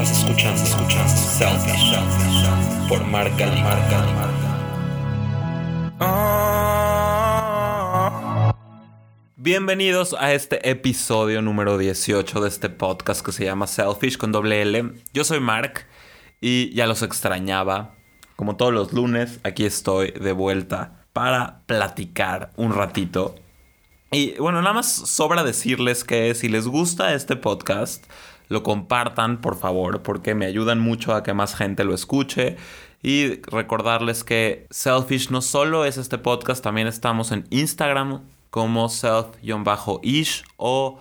Estás escuchando, por Marca Marca Bienvenidos a este episodio número 18 de este podcast que se llama Selfish con doble L. Yo soy Mark y ya los extrañaba. Como todos los lunes, aquí estoy de vuelta para platicar un ratito. Y bueno, nada más sobra decirles que si les gusta este podcast, lo compartan por favor, porque me ayudan mucho a que más gente lo escuche. Y recordarles que Selfish no solo es este podcast, también estamos en Instagram como self-ish o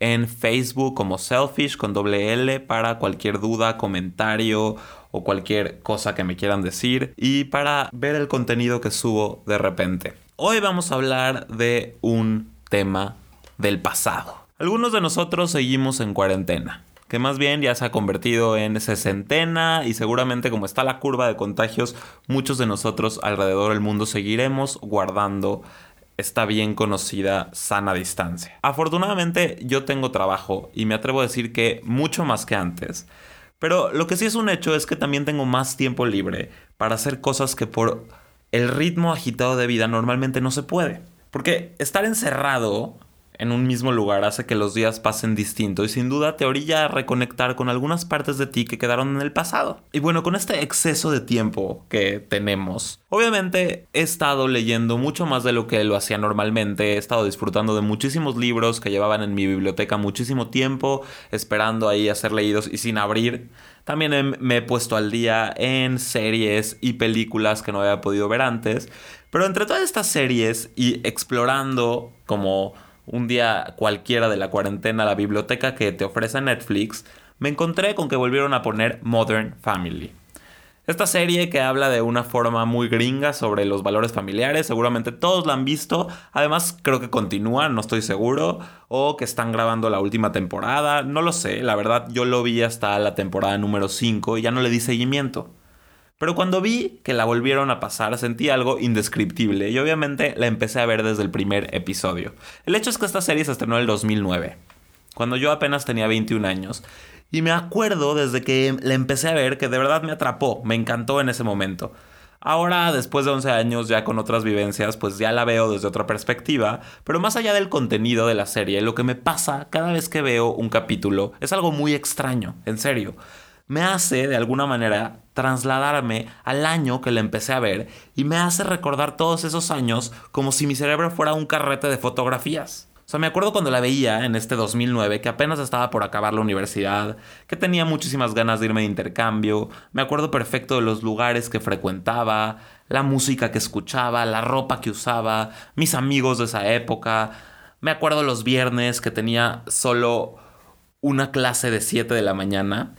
en Facebook como Selfish con doble L para cualquier duda, comentario o cualquier cosa que me quieran decir y para ver el contenido que subo de repente. Hoy vamos a hablar de un tema del pasado. Algunos de nosotros seguimos en cuarentena que más bien ya se ha convertido en sesentena y seguramente como está la curva de contagios, muchos de nosotros alrededor del mundo seguiremos guardando esta bien conocida sana distancia. Afortunadamente yo tengo trabajo y me atrevo a decir que mucho más que antes. Pero lo que sí es un hecho es que también tengo más tiempo libre para hacer cosas que por el ritmo agitado de vida normalmente no se puede. Porque estar encerrado en un mismo lugar hace que los días pasen distinto y sin duda te orilla a reconectar con algunas partes de ti que quedaron en el pasado. Y bueno, con este exceso de tiempo que tenemos, obviamente he estado leyendo mucho más de lo que lo hacía normalmente, he estado disfrutando de muchísimos libros que llevaban en mi biblioteca muchísimo tiempo, esperando ahí a ser leídos y sin abrir. También me he puesto al día en series y películas que no había podido ver antes. Pero entre todas estas series y explorando como un día cualquiera de la cuarentena la biblioteca que te ofrece Netflix, me encontré con que volvieron a poner Modern Family. Esta serie que habla de una forma muy gringa sobre los valores familiares, seguramente todos la han visto, además creo que continúa, no estoy seguro, o que están grabando la última temporada, no lo sé, la verdad yo lo vi hasta la temporada número 5 y ya no le di seguimiento. Pero cuando vi que la volvieron a pasar sentí algo indescriptible y obviamente la empecé a ver desde el primer episodio. El hecho es que esta serie se estrenó en el 2009, cuando yo apenas tenía 21 años. Y me acuerdo desde que la empecé a ver que de verdad me atrapó, me encantó en ese momento. Ahora, después de 11 años, ya con otras vivencias, pues ya la veo desde otra perspectiva, pero más allá del contenido de la serie, lo que me pasa cada vez que veo un capítulo es algo muy extraño, en serio me hace de alguna manera trasladarme al año que la empecé a ver y me hace recordar todos esos años como si mi cerebro fuera un carrete de fotografías. O sea, me acuerdo cuando la veía en este 2009, que apenas estaba por acabar la universidad, que tenía muchísimas ganas de irme de intercambio, me acuerdo perfecto de los lugares que frecuentaba, la música que escuchaba, la ropa que usaba, mis amigos de esa época, me acuerdo los viernes que tenía solo una clase de 7 de la mañana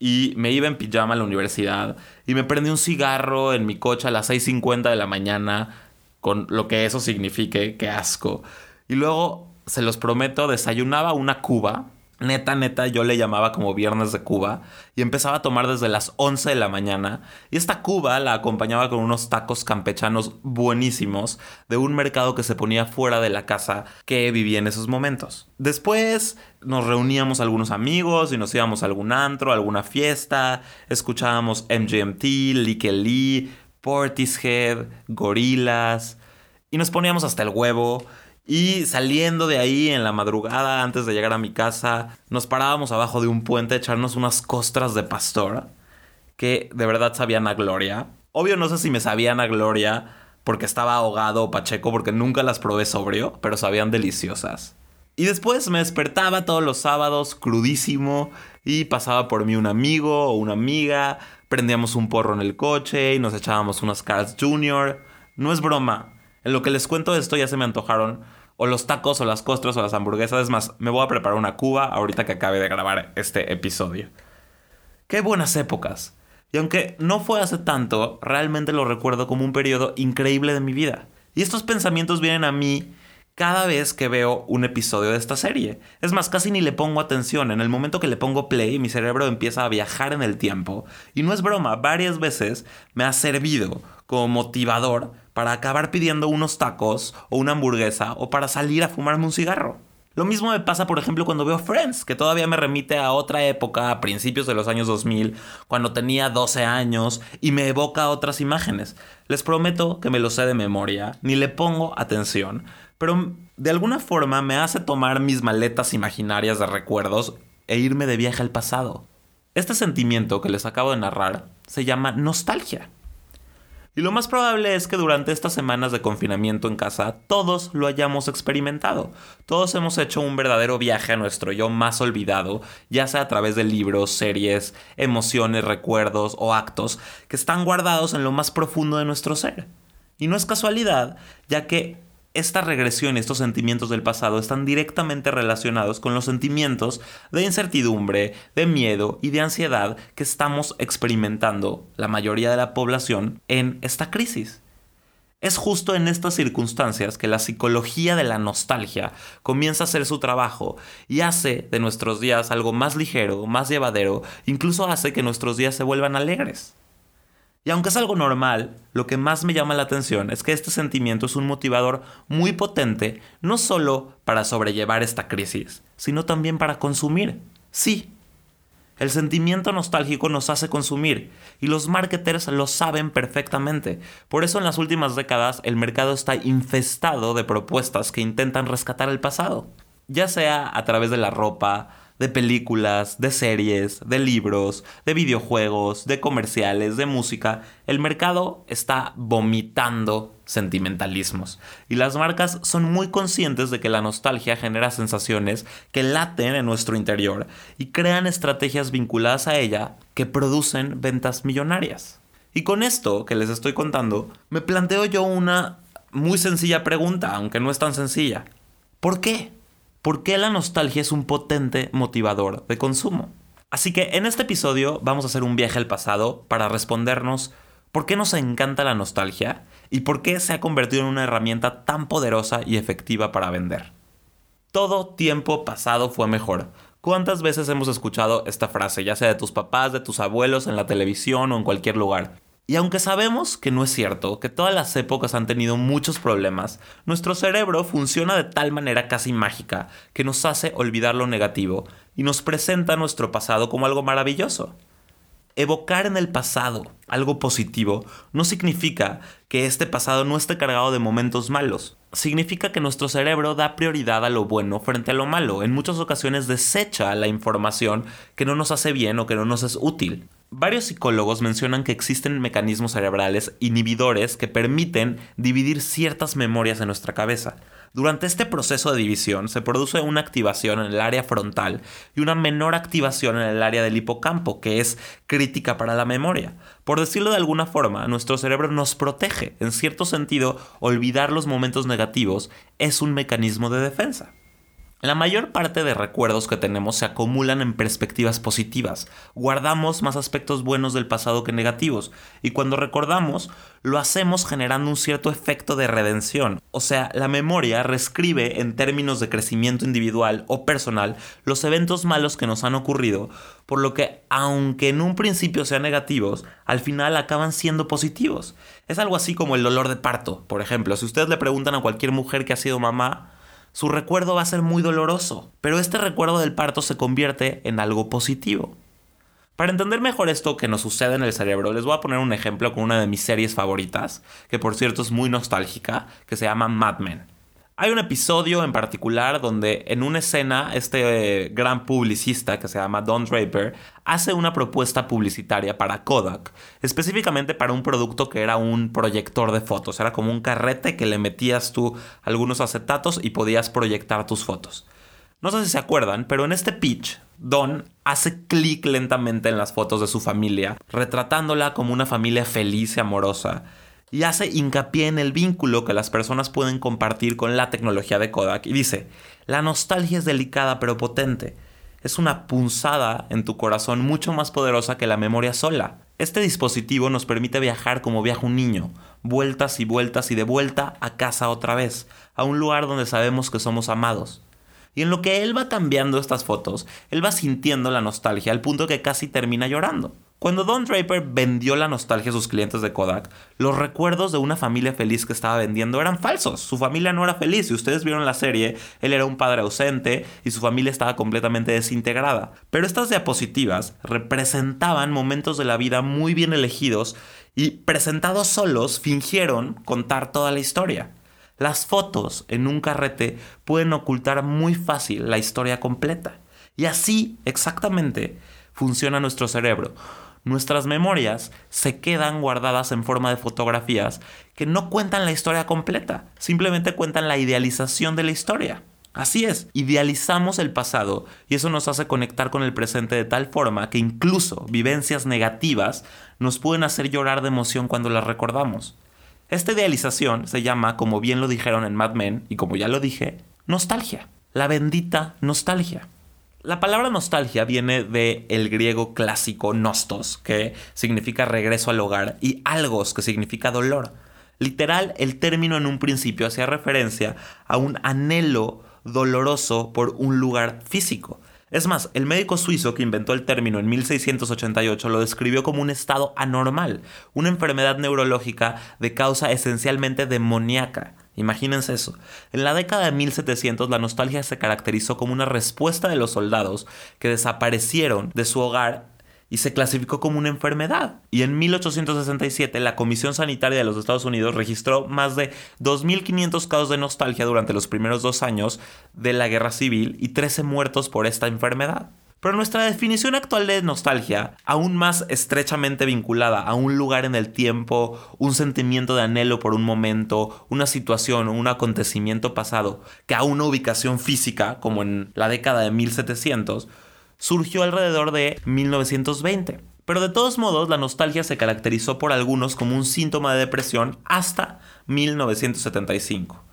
y me iba en pijama a la universidad y me prendí un cigarro en mi coche a las 6.50 de la mañana, con lo que eso signifique, qué asco. Y luego, se los prometo, desayunaba una cuba Neta, neta, yo le llamaba como Viernes de Cuba y empezaba a tomar desde las 11 de la mañana. Y esta Cuba la acompañaba con unos tacos campechanos buenísimos de un mercado que se ponía fuera de la casa que vivía en esos momentos. Después nos reuníamos algunos amigos y nos íbamos a algún antro, a alguna fiesta, escuchábamos MGMT, Lique Portishead, Gorilas y nos poníamos hasta el huevo y saliendo de ahí en la madrugada, antes de llegar a mi casa, nos parábamos abajo de un puente a echarnos unas costras de pastor que de verdad sabían a gloria. Obvio no sé si me sabían a gloria porque estaba ahogado o pacheco porque nunca las probé sobrio, pero sabían deliciosas. Y después me despertaba todos los sábados crudísimo y pasaba por mí un amigo o una amiga, prendíamos un porro en el coche y nos echábamos unas Carl's Jr. No es broma. En lo que les cuento esto ya se me antojaron o los tacos o las costras o las hamburguesas. Es más, me voy a preparar una cuba ahorita que acabe de grabar este episodio. Qué buenas épocas. Y aunque no fue hace tanto, realmente lo recuerdo como un periodo increíble de mi vida. Y estos pensamientos vienen a mí cada vez que veo un episodio de esta serie. Es más, casi ni le pongo atención. En el momento que le pongo play, mi cerebro empieza a viajar en el tiempo. Y no es broma, varias veces me ha servido como motivador para acabar pidiendo unos tacos o una hamburguesa o para salir a fumarme un cigarro. Lo mismo me pasa, por ejemplo, cuando veo Friends, que todavía me remite a otra época, a principios de los años 2000, cuando tenía 12 años, y me evoca otras imágenes. Les prometo que me lo sé de memoria, ni le pongo atención, pero de alguna forma me hace tomar mis maletas imaginarias de recuerdos e irme de viaje al pasado. Este sentimiento que les acabo de narrar se llama nostalgia. Y lo más probable es que durante estas semanas de confinamiento en casa todos lo hayamos experimentado. Todos hemos hecho un verdadero viaje a nuestro yo más olvidado, ya sea a través de libros, series, emociones, recuerdos o actos que están guardados en lo más profundo de nuestro ser. Y no es casualidad, ya que esta regresión y estos sentimientos del pasado están directamente relacionados con los sentimientos de incertidumbre, de miedo y de ansiedad que estamos experimentando la mayoría de la población en esta crisis. Es justo en estas circunstancias que la psicología de la nostalgia comienza a hacer su trabajo y hace de nuestros días algo más ligero, más llevadero, incluso hace que nuestros días se vuelvan alegres. Y aunque es algo normal, lo que más me llama la atención es que este sentimiento es un motivador muy potente, no solo para sobrellevar esta crisis, sino también para consumir. Sí, el sentimiento nostálgico nos hace consumir y los marketers lo saben perfectamente. Por eso en las últimas décadas el mercado está infestado de propuestas que intentan rescatar el pasado, ya sea a través de la ropa, de películas, de series, de libros, de videojuegos, de comerciales, de música, el mercado está vomitando sentimentalismos. Y las marcas son muy conscientes de que la nostalgia genera sensaciones que laten en nuestro interior y crean estrategias vinculadas a ella que producen ventas millonarias. Y con esto que les estoy contando, me planteo yo una muy sencilla pregunta, aunque no es tan sencilla. ¿Por qué? ¿Por qué la nostalgia es un potente motivador de consumo? Así que en este episodio vamos a hacer un viaje al pasado para respondernos por qué nos encanta la nostalgia y por qué se ha convertido en una herramienta tan poderosa y efectiva para vender. Todo tiempo pasado fue mejor. ¿Cuántas veces hemos escuchado esta frase, ya sea de tus papás, de tus abuelos, en la televisión o en cualquier lugar? Y aunque sabemos que no es cierto, que todas las épocas han tenido muchos problemas, nuestro cerebro funciona de tal manera casi mágica que nos hace olvidar lo negativo y nos presenta nuestro pasado como algo maravilloso. Evocar en el pasado algo positivo no significa que este pasado no esté cargado de momentos malos. Significa que nuestro cerebro da prioridad a lo bueno frente a lo malo. En muchas ocasiones desecha la información que no nos hace bien o que no nos es útil. Varios psicólogos mencionan que existen mecanismos cerebrales inhibidores que permiten dividir ciertas memorias en nuestra cabeza. Durante este proceso de división se produce una activación en el área frontal y una menor activación en el área del hipocampo, que es crítica para la memoria. Por decirlo de alguna forma, nuestro cerebro nos protege. En cierto sentido, olvidar los momentos negativos es un mecanismo de defensa. La mayor parte de recuerdos que tenemos se acumulan en perspectivas positivas. Guardamos más aspectos buenos del pasado que negativos. Y cuando recordamos, lo hacemos generando un cierto efecto de redención. O sea, la memoria reescribe en términos de crecimiento individual o personal los eventos malos que nos han ocurrido, por lo que aunque en un principio sean negativos, al final acaban siendo positivos. Es algo así como el dolor de parto, por ejemplo. Si ustedes le preguntan a cualquier mujer que ha sido mamá, su recuerdo va a ser muy doloroso, pero este recuerdo del parto se convierte en algo positivo. Para entender mejor esto que nos sucede en el cerebro, les voy a poner un ejemplo con una de mis series favoritas, que por cierto es muy nostálgica, que se llama Mad Men. Hay un episodio en particular donde en una escena este gran publicista que se llama Don Draper hace una propuesta publicitaria para Kodak, específicamente para un producto que era un proyector de fotos, era como un carrete que le metías tú algunos acetatos y podías proyectar tus fotos. No sé si se acuerdan, pero en este pitch, Don hace clic lentamente en las fotos de su familia, retratándola como una familia feliz y amorosa y hace hincapié en el vínculo que las personas pueden compartir con la tecnología de Kodak y dice, la nostalgia es delicada pero potente. Es una punzada en tu corazón mucho más poderosa que la memoria sola. Este dispositivo nos permite viajar como viaja un niño, vueltas y vueltas y de vuelta a casa otra vez, a un lugar donde sabemos que somos amados. Y en lo que él va cambiando estas fotos, él va sintiendo la nostalgia al punto que casi termina llorando. Cuando Don Draper vendió la nostalgia a sus clientes de Kodak, los recuerdos de una familia feliz que estaba vendiendo eran falsos. Su familia no era feliz. Si ustedes vieron la serie, él era un padre ausente y su familia estaba completamente desintegrada. Pero estas diapositivas representaban momentos de la vida muy bien elegidos y presentados solos fingieron contar toda la historia. Las fotos en un carrete pueden ocultar muy fácil la historia completa. Y así, exactamente, funciona nuestro cerebro nuestras memorias se quedan guardadas en forma de fotografías que no cuentan la historia completa, simplemente cuentan la idealización de la historia. Así es, idealizamos el pasado y eso nos hace conectar con el presente de tal forma que incluso vivencias negativas nos pueden hacer llorar de emoción cuando las recordamos. Esta idealización se llama, como bien lo dijeron en Mad Men y como ya lo dije, nostalgia. La bendita nostalgia. La palabra nostalgia viene del el griego clásico nostos, que significa regreso al hogar, y algos, que significa dolor. Literal, el término en un principio hacía referencia a un anhelo doloroso por un lugar físico. Es más, el médico suizo que inventó el término en 1688 lo describió como un estado anormal, una enfermedad neurológica de causa esencialmente demoníaca. Imagínense eso. En la década de 1700 la nostalgia se caracterizó como una respuesta de los soldados que desaparecieron de su hogar y se clasificó como una enfermedad. Y en 1867 la Comisión Sanitaria de los Estados Unidos registró más de 2.500 casos de nostalgia durante los primeros dos años de la guerra civil y 13 muertos por esta enfermedad. Pero nuestra definición actual de nostalgia, aún más estrechamente vinculada a un lugar en el tiempo, un sentimiento de anhelo por un momento, una situación o un acontecimiento pasado, que a una ubicación física, como en la década de 1700, surgió alrededor de 1920. Pero de todos modos, la nostalgia se caracterizó por algunos como un síntoma de depresión hasta 1975.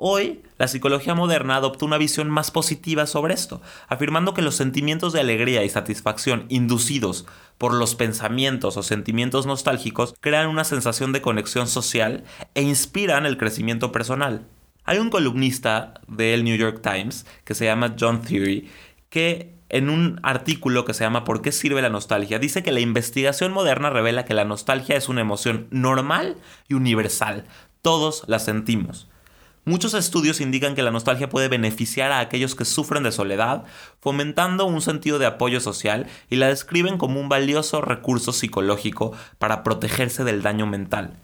Hoy, la psicología moderna adoptó una visión más positiva sobre esto, afirmando que los sentimientos de alegría y satisfacción inducidos por los pensamientos o sentimientos nostálgicos crean una sensación de conexión social e inspiran el crecimiento personal. Hay un columnista del New York Times que se llama John Theory que en un artículo que se llama ¿Por qué sirve la nostalgia? dice que la investigación moderna revela que la nostalgia es una emoción normal y universal. Todos la sentimos. Muchos estudios indican que la nostalgia puede beneficiar a aquellos que sufren de soledad, fomentando un sentido de apoyo social y la describen como un valioso recurso psicológico para protegerse del daño mental.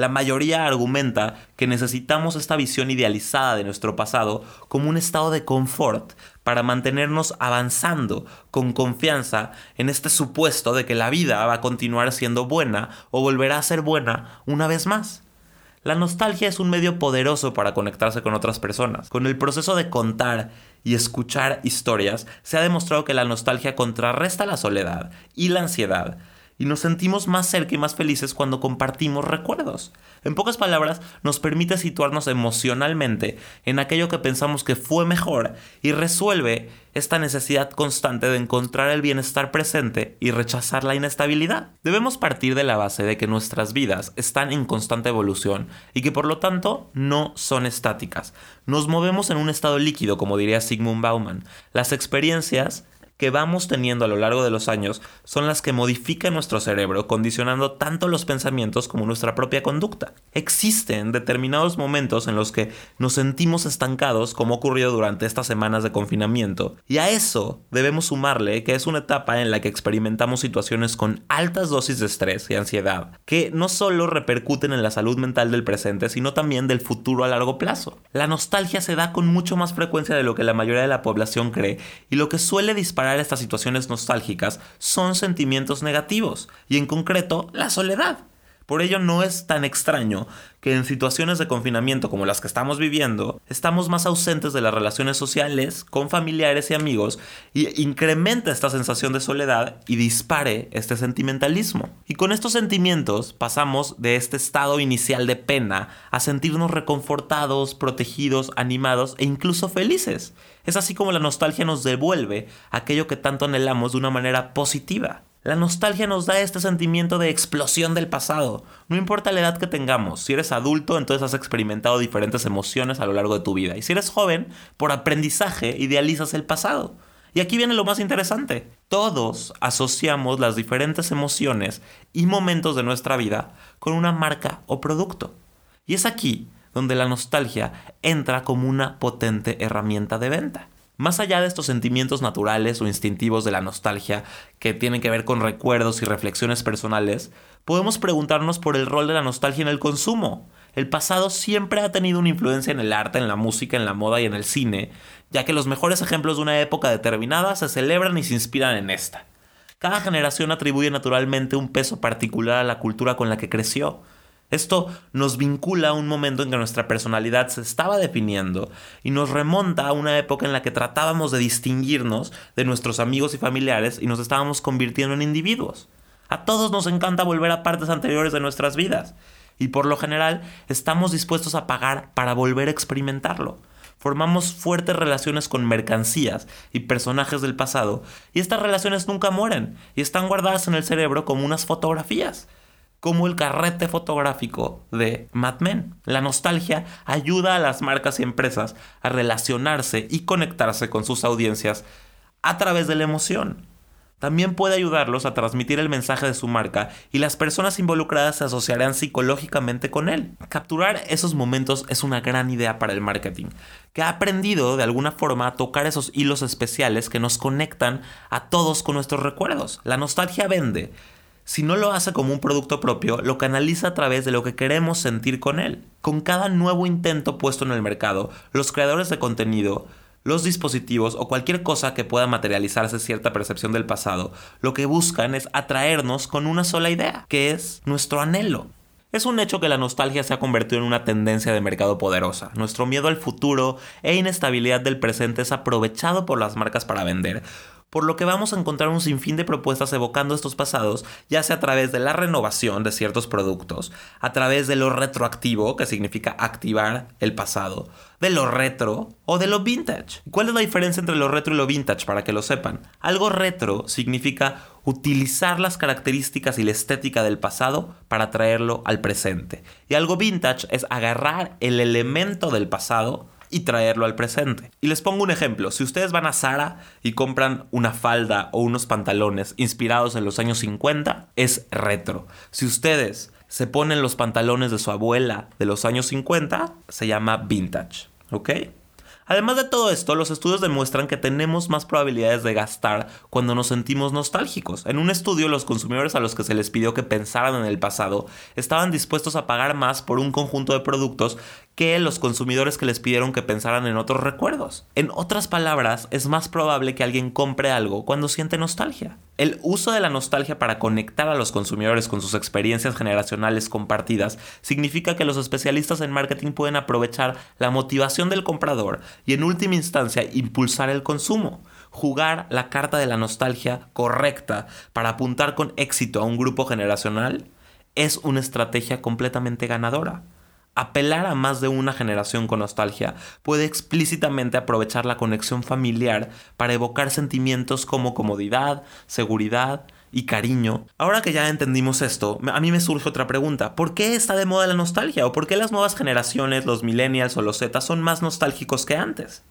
La mayoría argumenta que necesitamos esta visión idealizada de nuestro pasado como un estado de confort para mantenernos avanzando con confianza en este supuesto de que la vida va a continuar siendo buena o volverá a ser buena una vez más. La nostalgia es un medio poderoso para conectarse con otras personas. Con el proceso de contar y escuchar historias, se ha demostrado que la nostalgia contrarresta la soledad y la ansiedad, y nos sentimos más cerca y más felices cuando compartimos recuerdos. En pocas palabras, nos permite situarnos emocionalmente en aquello que pensamos que fue mejor y resuelve esta necesidad constante de encontrar el bienestar presente y rechazar la inestabilidad. Debemos partir de la base de que nuestras vidas están en constante evolución y que por lo tanto no son estáticas. Nos movemos en un estado líquido, como diría Sigmund Bauman. Las experiencias que vamos teniendo a lo largo de los años son las que modifican nuestro cerebro, condicionando tanto los pensamientos como nuestra propia conducta. Existen determinados momentos en los que nos sentimos estancados, como ocurrió durante estas semanas de confinamiento, y a eso debemos sumarle que es una etapa en la que experimentamos situaciones con altas dosis de estrés y ansiedad, que no solo repercuten en la salud mental del presente, sino también del futuro a largo plazo. La nostalgia se da con mucho más frecuencia de lo que la mayoría de la población cree, y lo que suele disparar estas situaciones nostálgicas son sentimientos negativos, y en concreto la soledad. Por ello no es tan extraño que en situaciones de confinamiento como las que estamos viviendo, estamos más ausentes de las relaciones sociales con familiares y amigos y incrementa esta sensación de soledad y dispare este sentimentalismo. Y con estos sentimientos pasamos de este estado inicial de pena a sentirnos reconfortados, protegidos, animados e incluso felices. Es así como la nostalgia nos devuelve aquello que tanto anhelamos de una manera positiva. La nostalgia nos da este sentimiento de explosión del pasado. No importa la edad que tengamos, si eres adulto, entonces has experimentado diferentes emociones a lo largo de tu vida. Y si eres joven, por aprendizaje, idealizas el pasado. Y aquí viene lo más interesante. Todos asociamos las diferentes emociones y momentos de nuestra vida con una marca o producto. Y es aquí donde la nostalgia entra como una potente herramienta de venta. Más allá de estos sentimientos naturales o instintivos de la nostalgia, que tienen que ver con recuerdos y reflexiones personales, podemos preguntarnos por el rol de la nostalgia en el consumo. El pasado siempre ha tenido una influencia en el arte, en la música, en la moda y en el cine, ya que los mejores ejemplos de una época determinada se celebran y se inspiran en esta. Cada generación atribuye naturalmente un peso particular a la cultura con la que creció. Esto nos vincula a un momento en que nuestra personalidad se estaba definiendo y nos remonta a una época en la que tratábamos de distinguirnos de nuestros amigos y familiares y nos estábamos convirtiendo en individuos. A todos nos encanta volver a partes anteriores de nuestras vidas y por lo general estamos dispuestos a pagar para volver a experimentarlo. Formamos fuertes relaciones con mercancías y personajes del pasado y estas relaciones nunca mueren y están guardadas en el cerebro como unas fotografías como el carrete fotográfico de Mad Men. La nostalgia ayuda a las marcas y empresas a relacionarse y conectarse con sus audiencias a través de la emoción. También puede ayudarlos a transmitir el mensaje de su marca y las personas involucradas se asociarán psicológicamente con él. Capturar esos momentos es una gran idea para el marketing, que ha aprendido de alguna forma a tocar esos hilos especiales que nos conectan a todos con nuestros recuerdos. La nostalgia vende, si no lo hace como un producto propio, lo canaliza a través de lo que queremos sentir con él. Con cada nuevo intento puesto en el mercado, los creadores de contenido, los dispositivos o cualquier cosa que pueda materializarse cierta percepción del pasado, lo que buscan es atraernos con una sola idea, que es nuestro anhelo. Es un hecho que la nostalgia se ha convertido en una tendencia de mercado poderosa. Nuestro miedo al futuro e inestabilidad del presente es aprovechado por las marcas para vender por lo que vamos a encontrar un sinfín de propuestas evocando estos pasados, ya sea a través de la renovación de ciertos productos, a través de lo retroactivo, que significa activar el pasado, de lo retro o de lo vintage. ¿Cuál es la diferencia entre lo retro y lo vintage para que lo sepan? Algo retro significa utilizar las características y la estética del pasado para traerlo al presente. Y algo vintage es agarrar el elemento del pasado y traerlo al presente. Y les pongo un ejemplo, si ustedes van a Zara y compran una falda o unos pantalones inspirados en los años 50, es retro. Si ustedes se ponen los pantalones de su abuela de los años 50, se llama vintage, ¿ok? Además de todo esto, los estudios demuestran que tenemos más probabilidades de gastar cuando nos sentimos nostálgicos. En un estudio, los consumidores a los que se les pidió que pensaran en el pasado estaban dispuestos a pagar más por un conjunto de productos que los consumidores que les pidieron que pensaran en otros recuerdos. En otras palabras, es más probable que alguien compre algo cuando siente nostalgia. El uso de la nostalgia para conectar a los consumidores con sus experiencias generacionales compartidas significa que los especialistas en marketing pueden aprovechar la motivación del comprador y en última instancia impulsar el consumo. Jugar la carta de la nostalgia correcta para apuntar con éxito a un grupo generacional es una estrategia completamente ganadora. Apelar a más de una generación con nostalgia puede explícitamente aprovechar la conexión familiar para evocar sentimientos como comodidad, seguridad y cariño. Ahora que ya entendimos esto, a mí me surge otra pregunta. ¿Por qué está de moda la nostalgia? ¿O por qué las nuevas generaciones, los millennials o los Z son más nostálgicos que antes?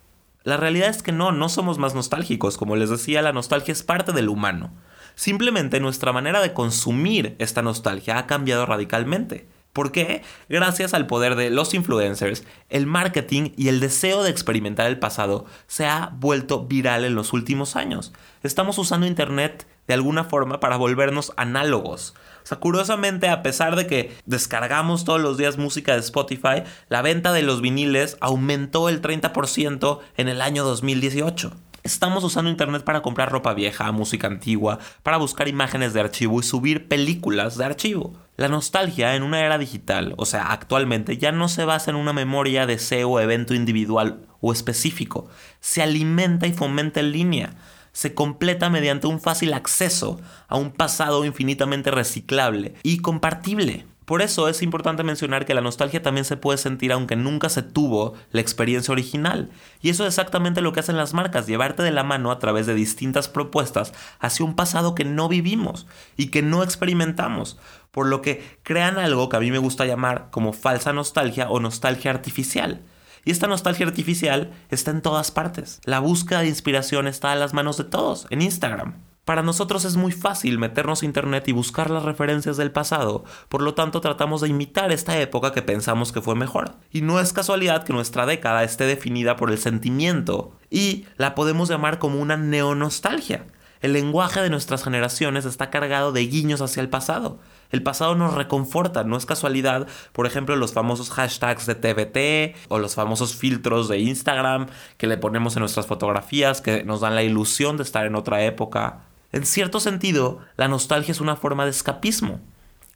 La realidad es que no, no somos más nostálgicos. Como les decía, la nostalgia es parte del humano. Simplemente nuestra manera de consumir esta nostalgia ha cambiado radicalmente. ¿Por qué? Gracias al poder de los influencers, el marketing y el deseo de experimentar el pasado se ha vuelto viral en los últimos años. Estamos usando Internet de alguna forma para volvernos análogos. O sea, curiosamente, a pesar de que descargamos todos los días música de Spotify, la venta de los viniles aumentó el 30% en el año 2018. Estamos usando Internet para comprar ropa vieja, música antigua, para buscar imágenes de archivo y subir películas de archivo. La nostalgia en una era digital, o sea, actualmente, ya no se basa en una memoria, deseo evento individual o específico. Se alimenta y fomenta en línea. Se completa mediante un fácil acceso a un pasado infinitamente reciclable y compartible. Por eso es importante mencionar que la nostalgia también se puede sentir aunque nunca se tuvo la experiencia original. Y eso es exactamente lo que hacen las marcas, llevarte de la mano a través de distintas propuestas hacia un pasado que no vivimos y que no experimentamos. Por lo que crean algo que a mí me gusta llamar como falsa nostalgia o nostalgia artificial. Y esta nostalgia artificial está en todas partes. La búsqueda de inspiración está a las manos de todos, en Instagram. Para nosotros es muy fácil meternos a internet y buscar las referencias del pasado, por lo tanto tratamos de imitar esta época que pensamos que fue mejor. Y no es casualidad que nuestra década esté definida por el sentimiento y la podemos llamar como una neonostalgia. El lenguaje de nuestras generaciones está cargado de guiños hacia el pasado. El pasado nos reconforta, no es casualidad, por ejemplo, los famosos hashtags de TBT o los famosos filtros de Instagram que le ponemos en nuestras fotografías que nos dan la ilusión de estar en otra época. En cierto sentido, la nostalgia es una forma de escapismo.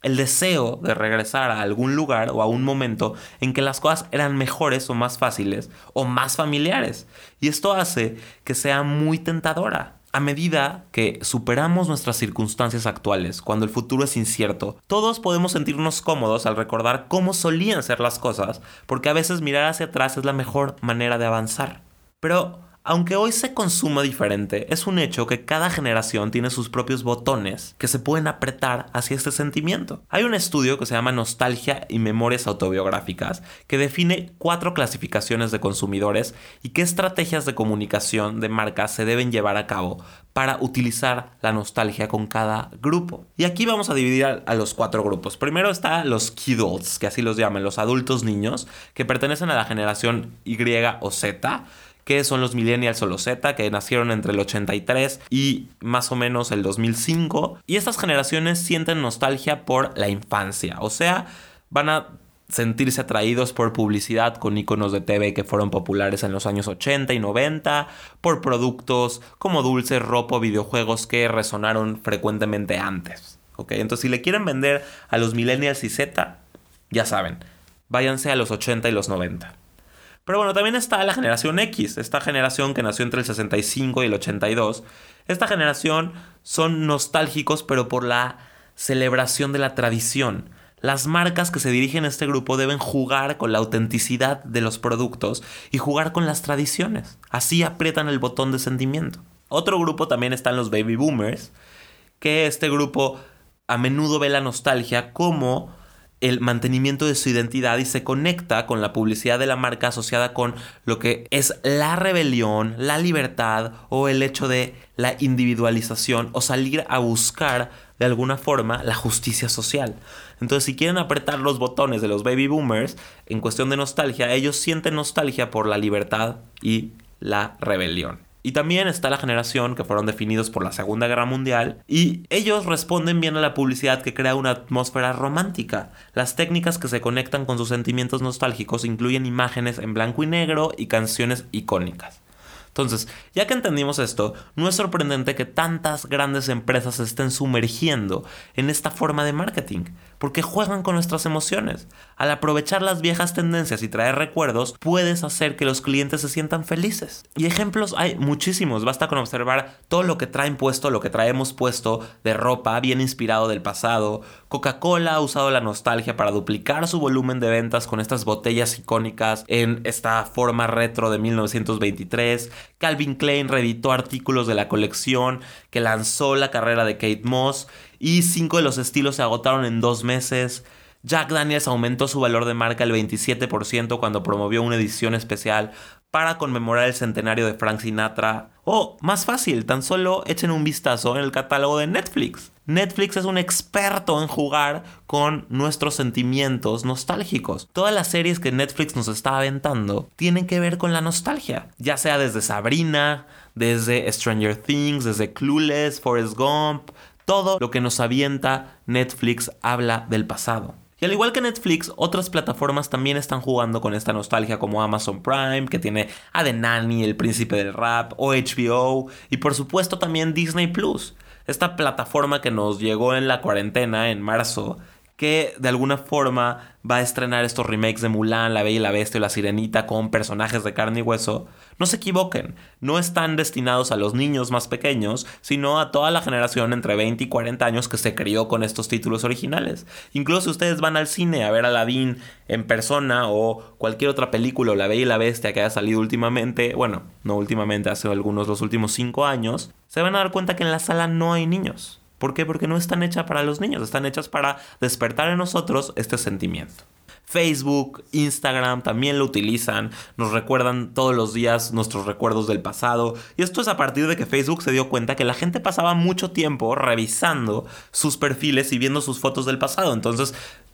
El deseo de regresar a algún lugar o a un momento en que las cosas eran mejores o más fáciles o más familiares. Y esto hace que sea muy tentadora. A medida que superamos nuestras circunstancias actuales, cuando el futuro es incierto, todos podemos sentirnos cómodos al recordar cómo solían ser las cosas, porque a veces mirar hacia atrás es la mejor manera de avanzar. Pero aunque hoy se consuma diferente, es un hecho que cada generación tiene sus propios botones que se pueden apretar hacia este sentimiento. Hay un estudio que se llama Nostalgia y Memorias Autobiográficas que define cuatro clasificaciones de consumidores y qué estrategias de comunicación de marcas se deben llevar a cabo para utilizar la nostalgia con cada grupo. Y aquí vamos a dividir a, los cuatro grupos. Primero está los kidults, que así los llaman, los adultos niños, que pertenecen a la generación Y o Z que son los millennials o los Z, que nacieron entre el 83 y más o menos el 2005. Y estas generaciones sienten nostalgia por la infancia, o sea, van a sentirse atraídos por publicidad con iconos de TV que fueron populares en los años 80 y 90, por productos como dulces, ropa, videojuegos que resonaron frecuentemente antes. ¿ok? Entonces, si le quieren vender a los millennials y Z, ya saben, váyanse a los 80 y los 90. Pero bueno, también está la generación X, esta generación que nació entre el 65 y el 82. Esta generación son nostálgicos pero por la celebración de la tradición. Las marcas que se dirigen a este grupo deben jugar con la autenticidad de los productos y jugar con las tradiciones. Así aprietan el botón de sentimiento. Otro grupo también están los baby boomers, que este grupo a menudo ve la nostalgia como el mantenimiento de su identidad y se conecta con la publicidad de la marca asociada con lo que es la rebelión, la libertad o el hecho de la individualización o salir a buscar de alguna forma la justicia social. Entonces, si quieren apretar los botones de los baby boomers en cuestión de nostalgia, ellos sienten nostalgia por la libertad y la rebelión. Y también está la generación que fueron definidos por la Segunda Guerra Mundial y ellos responden bien a la publicidad que crea una atmósfera romántica. Las técnicas que se conectan con sus sentimientos nostálgicos incluyen imágenes en blanco y negro y canciones icónicas. Entonces, ya que entendimos esto, no es sorprendente que tantas grandes empresas estén sumergiendo en esta forma de marketing, porque juegan con nuestras emociones. Al aprovechar las viejas tendencias y traer recuerdos, puedes hacer que los clientes se sientan felices. Y ejemplos hay muchísimos, basta con observar todo lo que traen puesto, lo que traemos puesto de ropa bien inspirado del pasado. Coca-Cola ha usado la nostalgia para duplicar su volumen de ventas con estas botellas icónicas en esta forma retro de 1923. Calvin Klein reeditó artículos de la colección que lanzó la carrera de Kate Moss y cinco de los estilos se agotaron en dos meses. Jack Daniels aumentó su valor de marca el 27% cuando promovió una edición especial para conmemorar el centenario de Frank Sinatra. O, más fácil, tan solo echen un vistazo en el catálogo de Netflix. Netflix es un experto en jugar con nuestros sentimientos nostálgicos. Todas las series que Netflix nos está aventando tienen que ver con la nostalgia, ya sea desde Sabrina, desde Stranger Things, desde Clueless, Forrest Gump, todo lo que nos avienta Netflix habla del pasado. Y al igual que Netflix, otras plataformas también están jugando con esta nostalgia como Amazon Prime, que tiene a The Nanny, El Príncipe del Rap, o HBO, y por supuesto también Disney Plus, esta plataforma que nos llegó en la cuarentena en marzo, que de alguna forma va a estrenar estos remakes de Mulan, La Bella y la Bestia y La Sirenita con personajes de carne y hueso, no se equivoquen, no están destinados a los niños más pequeños, sino a toda la generación entre 20 y 40 años que se crió con estos títulos originales. Incluso si ustedes van al cine a ver a Aladdin en persona o cualquier otra película La Bella y la Bestia que haya salido últimamente, bueno, no últimamente, hace algunos los últimos 5 años, se van a dar cuenta que en la sala no hay niños. ¿Por qué? Porque no están hechas para los niños, están hechas para despertar en nosotros este sentimiento. Facebook, Instagram también lo utilizan, nos recuerdan todos los días nuestros recuerdos del pasado. Y esto es a partir de que Facebook se dio cuenta que la gente pasaba mucho tiempo revisando sus perfiles y viendo sus fotos del pasado. Entonces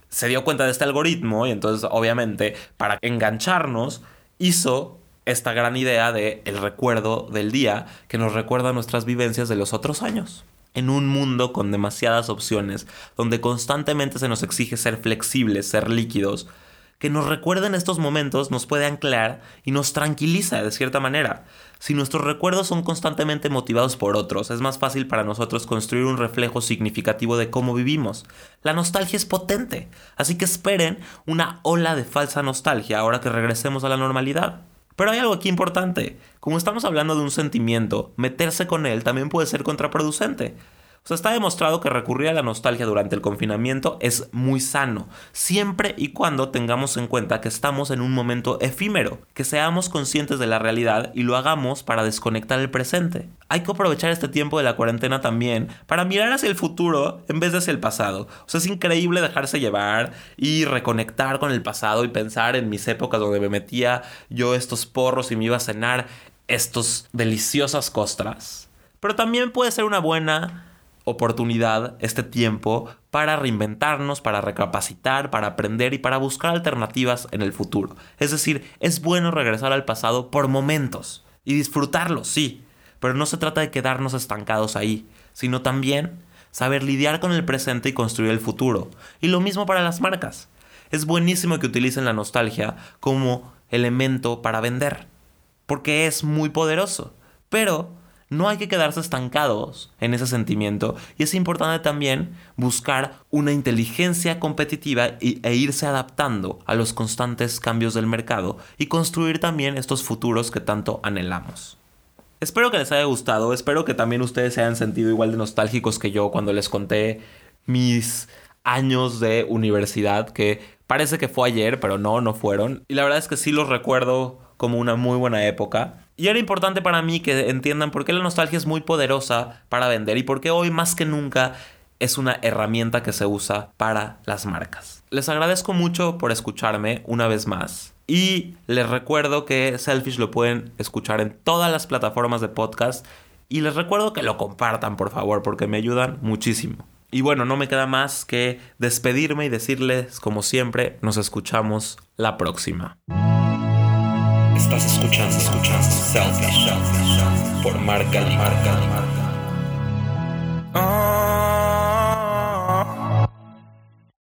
se dio cuenta de este algoritmo y entonces obviamente para engancharnos hizo esta gran idea de el recuerdo del día que nos recuerda nuestras vivencias de los otros años. En un mundo con demasiadas opciones, donde constantemente se nos exige ser flexibles, ser líquidos, que nos recuerden estos momentos nos puede anclar y nos tranquiliza de cierta manera. Si nuestros recuerdos son constantemente motivados por otros, es más fácil para nosotros construir un reflejo significativo de cómo vivimos. La nostalgia es potente, así que esperen una ola de falsa nostalgia ahora que regresemos a la normalidad. Pero hay algo aquí importante. Como estamos hablando de un sentimiento, meterse con él también puede ser contraproducente. O sea, está demostrado que recurrir a la nostalgia durante el confinamiento es muy sano, siempre y cuando tengamos en cuenta que estamos en un momento efímero, que seamos conscientes de la realidad y lo hagamos para desconectar el presente. Hay que aprovechar este tiempo de la cuarentena también para mirar hacia el futuro en vez de hacia el pasado. O sea, es increíble dejarse llevar y reconectar con el pasado y pensar en mis épocas donde me metía yo estos porros y me iba a cenar estos deliciosas costras. Pero también puede ser una buena oportunidad, este tiempo, para reinventarnos, para recapacitar, para aprender y para buscar alternativas en el futuro. Es decir, es bueno regresar al pasado por momentos y disfrutarlo, sí, pero no se trata de quedarnos estancados ahí, sino también saber lidiar con el presente y construir el futuro. Y lo mismo para las marcas. Es buenísimo que utilicen la nostalgia como elemento para vender, porque es muy poderoso, pero no hay que quedarse estancados en ese sentimiento y es importante también buscar una inteligencia competitiva e irse adaptando a los constantes cambios del mercado y construir también estos futuros que tanto anhelamos. Espero que les haya gustado, espero que también ustedes se hayan sentido igual de nostálgicos que yo cuando les conté mis años de universidad que parece que fue ayer, pero no, no fueron. Y la verdad es que sí los recuerdo como una muy buena época. Y era importante para mí que entiendan por qué la nostalgia es muy poderosa para vender y por qué hoy más que nunca es una herramienta que se usa para las marcas. Les agradezco mucho por escucharme una vez más. Y les recuerdo que Selfish lo pueden escuchar en todas las plataformas de podcast. Y les recuerdo que lo compartan, por favor, porque me ayudan muchísimo. Y bueno, no me queda más que despedirme y decirles, como siempre, nos escuchamos la próxima. Estás escuchando, escuchando Selfish por Marca Marca. Oh.